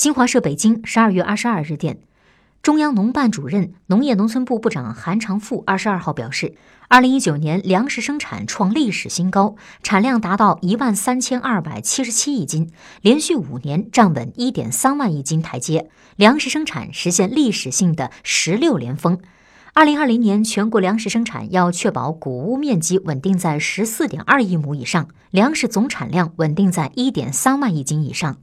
新华社北京十二月二十二日电中央农办主任农业农村部部长韩长赋二十二号表示二零一九年粮食生产创历史新高产量达到一万三千二百七十七亿斤连续五年站稳一点三万亿斤台阶粮食生产实现历史性的十六连丰二零二零年全国粮食生产要确保谷物面积稳定在十四点二亿亩以上粮食总产量稳定在一点三万亿斤以上